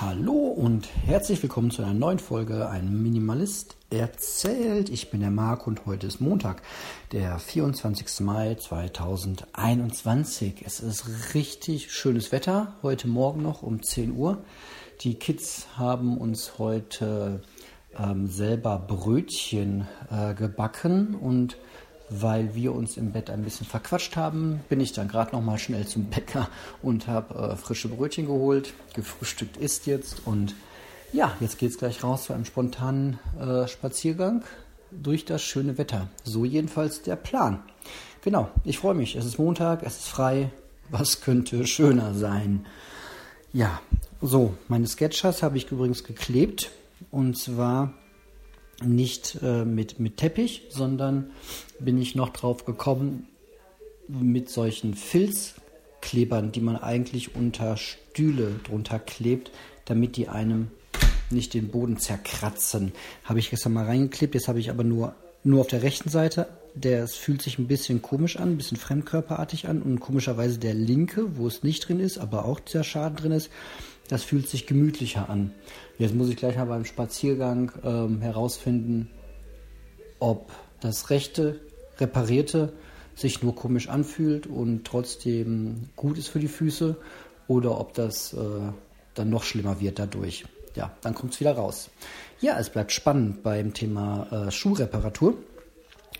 Hallo und herzlich willkommen zu einer neuen Folge Ein Minimalist erzählt. Ich bin der Marc und heute ist Montag, der 24. Mai 2021. Es ist richtig schönes Wetter, heute Morgen noch um 10 Uhr. Die Kids haben uns heute ähm, selber Brötchen äh, gebacken und weil wir uns im Bett ein bisschen verquatscht haben, bin ich dann gerade noch mal schnell zum Bäcker und habe äh, frische Brötchen geholt. Gefrühstückt ist jetzt und ja, jetzt geht es gleich raus zu einem spontanen äh, Spaziergang durch das schöne Wetter. So jedenfalls der Plan. Genau, ich freue mich. Es ist Montag, es ist frei. Was könnte schöner sein? Ja, so, meine Sketchers habe ich übrigens geklebt und zwar nicht äh, mit, mit Teppich, sondern bin ich noch drauf gekommen mit solchen Filzklebern, die man eigentlich unter Stühle drunter klebt, damit die einem nicht den Boden zerkratzen. Habe ich gestern mal reingeklebt, jetzt habe ich aber nur, nur auf der rechten Seite. Der es fühlt sich ein bisschen komisch an, ein bisschen fremdkörperartig an und komischerweise der linke, wo es nicht drin ist, aber auch der Schaden drin ist, das fühlt sich gemütlicher an. Jetzt muss ich gleich mal beim Spaziergang ähm, herausfinden, ob das rechte reparierte sich nur komisch anfühlt und trotzdem gut ist für die Füße oder ob das äh, dann noch schlimmer wird dadurch. Ja, dann kommt es wieder raus. Ja, es bleibt spannend beim Thema äh, Schuhreparatur.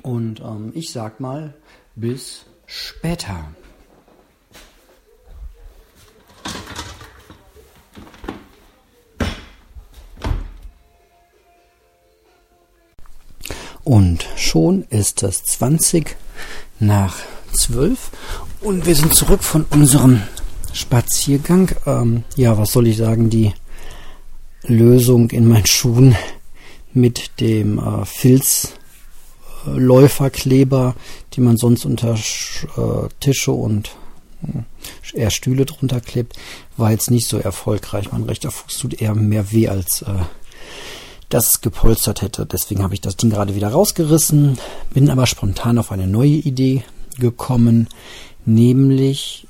Und ähm, ich sag mal, bis später. Und schon ist es 20 nach 12 und wir sind zurück von unserem Spaziergang. Ähm, ja, was soll ich sagen? Die Lösung in meinen Schuhen mit dem äh, Filzläuferkleber, die man sonst unter äh, Tische und äh, eher Stühle drunter klebt, war jetzt nicht so erfolgreich. Mein rechter Fuß tut eher mehr weh als äh, das gepolstert hätte. Deswegen habe ich das Ding gerade wieder rausgerissen, bin aber spontan auf eine neue Idee gekommen, nämlich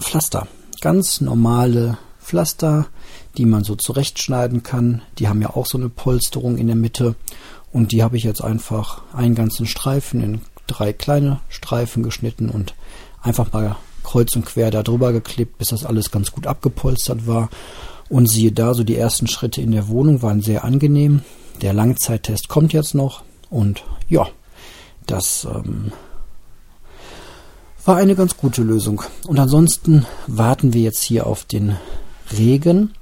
Pflaster. Ganz normale Pflaster, die man so zurechtschneiden kann. Die haben ja auch so eine Polsterung in der Mitte. Und die habe ich jetzt einfach einen ganzen Streifen in drei kleine Streifen geschnitten und einfach mal kreuz und quer da drüber geklebt, bis das alles ganz gut abgepolstert war. Und siehe da, so die ersten Schritte in der Wohnung waren sehr angenehm. Der Langzeittest kommt jetzt noch. Und ja, das ähm, war eine ganz gute Lösung. Und ansonsten warten wir jetzt hier auf den Regen.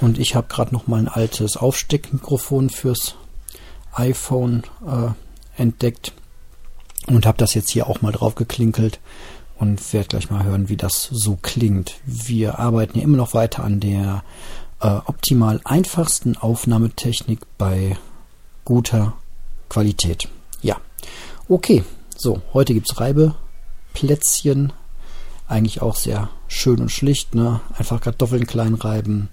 Und ich habe gerade noch mal ein altes Aufsteckmikrofon fürs iPhone äh, entdeckt und habe das jetzt hier auch mal drauf geklinkelt und werde gleich mal hören, wie das so klingt. Wir arbeiten ja immer noch weiter an der äh, optimal einfachsten Aufnahmetechnik bei guter Qualität. Ja, okay. So, heute gibt es Reibeplätzchen. Eigentlich auch sehr schön und schlicht. Ne? Einfach Kartoffeln klein reiben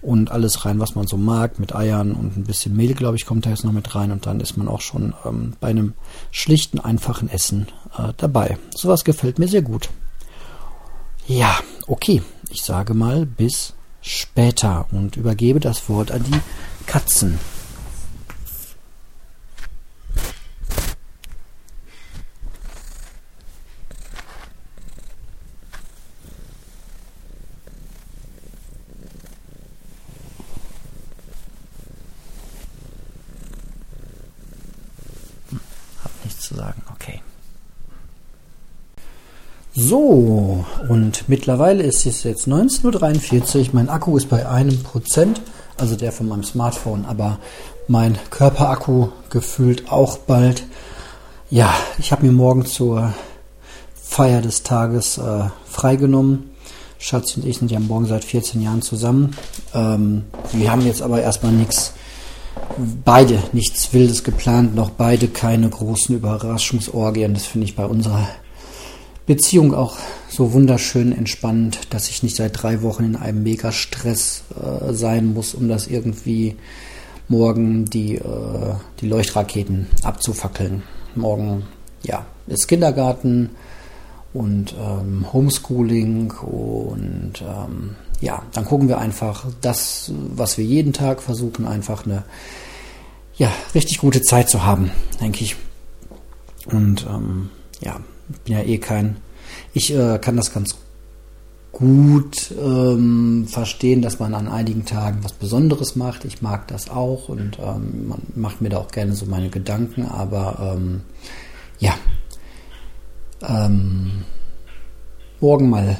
und alles rein, was man so mag, mit Eiern und ein bisschen Mehl, glaube ich, kommt da jetzt noch mit rein und dann ist man auch schon ähm, bei einem schlichten, einfachen Essen äh, dabei. Sowas gefällt mir sehr gut. Ja, okay. Ich sage mal bis später und übergebe das Wort an die Katzen. Zu sagen. Okay. So, und mittlerweile ist es jetzt 19.43 Uhr. Mein Akku ist bei einem Prozent, also der von meinem Smartphone, aber mein Körperakku gefühlt auch bald. Ja, ich habe mir morgen zur Feier des Tages äh, freigenommen. Schatz und ich sind ja morgen seit 14 Jahren zusammen. Ähm, wir haben jetzt aber erstmal nichts beide nichts Wildes geplant, noch beide keine großen Überraschungsorgien. Das finde ich bei unserer Beziehung auch so wunderschön entspannend, dass ich nicht seit drei Wochen in einem Mega-Stress äh, sein muss, um das irgendwie morgen die, äh, die Leuchtraketen abzufackeln. Morgen, ja, ist Kindergarten und ähm, Homeschooling und ähm, ja, dann gucken wir einfach das, was wir jeden Tag versuchen, einfach eine ja, richtig gute Zeit zu haben, denke ich. Und ähm, ja, ich bin ja eh kein. Ich äh, kann das ganz gut ähm, verstehen, dass man an einigen Tagen was Besonderes macht. Ich mag das auch und ähm, man macht mir da auch gerne so meine Gedanken, aber ähm, ja, ähm, morgen mal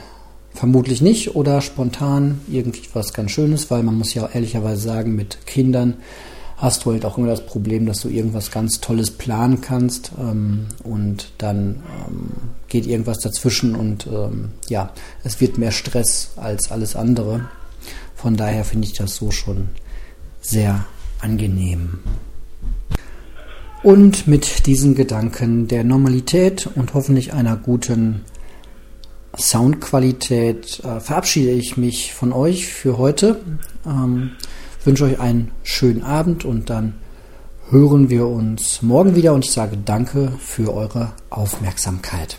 vermutlich nicht oder spontan irgendwie was ganz Schönes, weil man muss ja ehrlicherweise sagen, mit Kindern hast du halt auch immer das Problem, dass du irgendwas ganz Tolles planen kannst ähm, und dann ähm, geht irgendwas dazwischen und ähm, ja, es wird mehr Stress als alles andere. Von daher finde ich das so schon sehr angenehm. Und mit diesen Gedanken der Normalität und hoffentlich einer guten Soundqualität äh, verabschiede ich mich von euch für heute. Ähm, wünsche euch einen schönen Abend und dann hören wir uns morgen wieder und ich sage danke für eure Aufmerksamkeit.